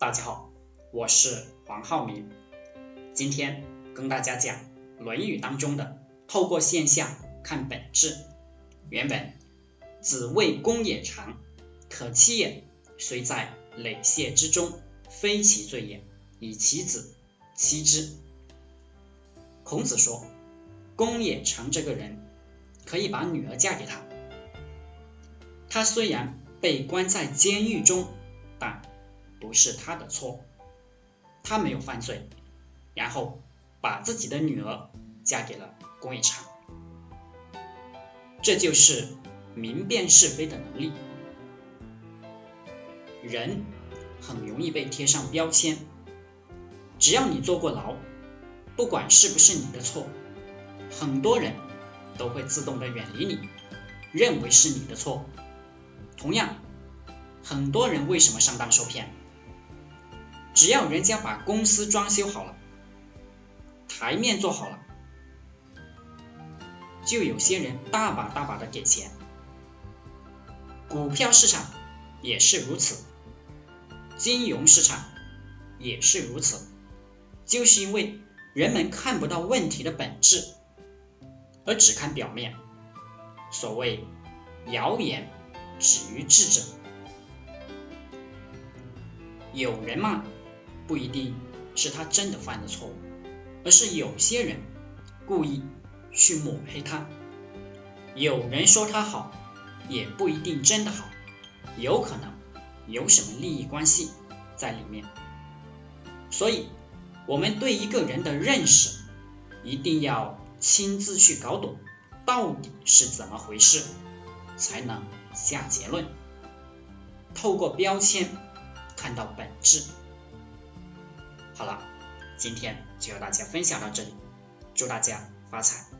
大家好，我是黄浩明，今天跟大家讲《论语》当中的“透过现象看本质”。原本子谓公也长，可欺也；虽在垒榭之中，非其罪也。以其子欺之。孔子说，公也长这个人可以把女儿嫁给他，他虽然被关在监狱中，不是他的错，他没有犯罪，然后把自己的女儿嫁给了公冶长，这就是明辨是非的能力。人很容易被贴上标签，只要你坐过牢，不管是不是你的错，很多人都会自动的远离你，认为是你的错。同样，很多人为什么上当受骗？只要人家把公司装修好了，台面做好了，就有些人大把大把的给钱。股票市场也是如此，金融市场也是如此，就是因为人们看不到问题的本质，而只看表面。所谓谣言止于智者，有人嘛。不一定是他真的犯了错误，而是有些人故意去抹黑他。有人说他好，也不一定真的好，有可能有什么利益关系在里面。所以，我们对一个人的认识，一定要亲自去搞懂到底是怎么回事，才能下结论。透过标签看到本质。好了，今天就和大家分享到这里，祝大家发财。